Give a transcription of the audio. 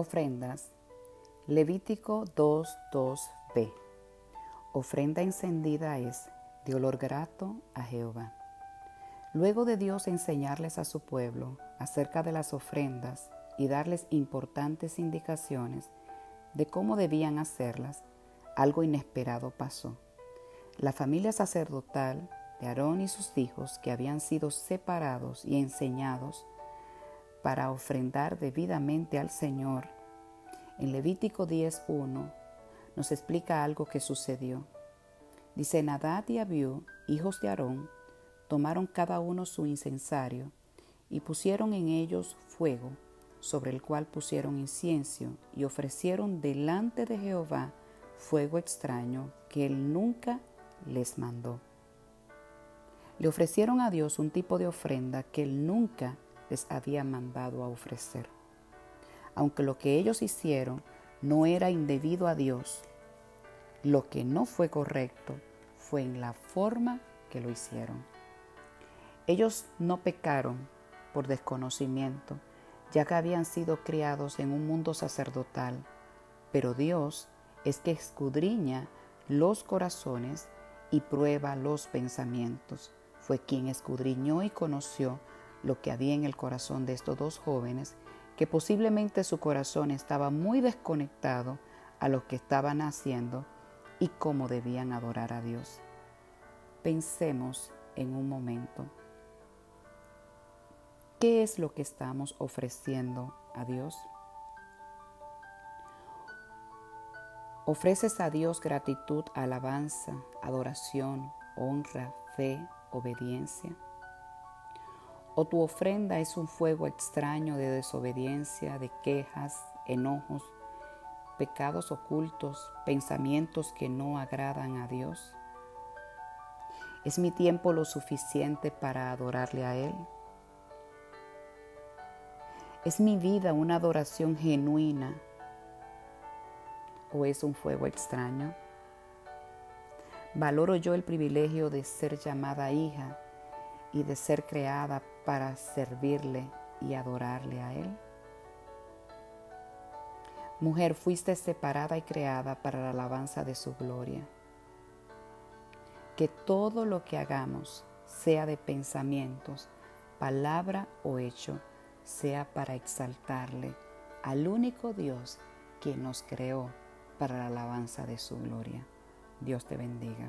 Ofrendas. Levítico 2.2b. Ofrenda encendida es de olor grato a Jehová. Luego de Dios enseñarles a su pueblo acerca de las ofrendas y darles importantes indicaciones de cómo debían hacerlas, algo inesperado pasó. La familia sacerdotal de Aarón y sus hijos, que habían sido separados y enseñados para ofrendar debidamente al Señor, en Levítico 10.1 nos explica algo que sucedió. Dice, Nadad y Abiú, hijos de Aarón, tomaron cada uno su incensario y pusieron en ellos fuego, sobre el cual pusieron incienso y ofrecieron delante de Jehová fuego extraño que él nunca les mandó. Le ofrecieron a Dios un tipo de ofrenda que él nunca les había mandado a ofrecer. Aunque lo que ellos hicieron no era indebido a Dios, lo que no fue correcto fue en la forma que lo hicieron. Ellos no pecaron por desconocimiento, ya que habían sido criados en un mundo sacerdotal, pero Dios es que escudriña los corazones y prueba los pensamientos. Fue quien escudriñó y conoció lo que había en el corazón de estos dos jóvenes, que posiblemente su corazón estaba muy desconectado a lo que estaban haciendo y cómo debían adorar a Dios. Pensemos en un momento. ¿Qué es lo que estamos ofreciendo a Dios? ¿Ofreces a Dios gratitud, alabanza, adoración, honra, fe, obediencia? O tu ofrenda es un fuego extraño de desobediencia, de quejas, enojos, pecados ocultos, pensamientos que no agradan a Dios. ¿Es mi tiempo lo suficiente para adorarle a Él? ¿Es mi vida una adoración genuina o es un fuego extraño? ¿Valoro yo el privilegio de ser llamada hija y de ser creada para servirle y adorarle a Él? Mujer, fuiste separada y creada para la alabanza de su gloria. Que todo lo que hagamos, sea de pensamientos, palabra o hecho, sea para exaltarle al único Dios que nos creó para la alabanza de su gloria. Dios te bendiga.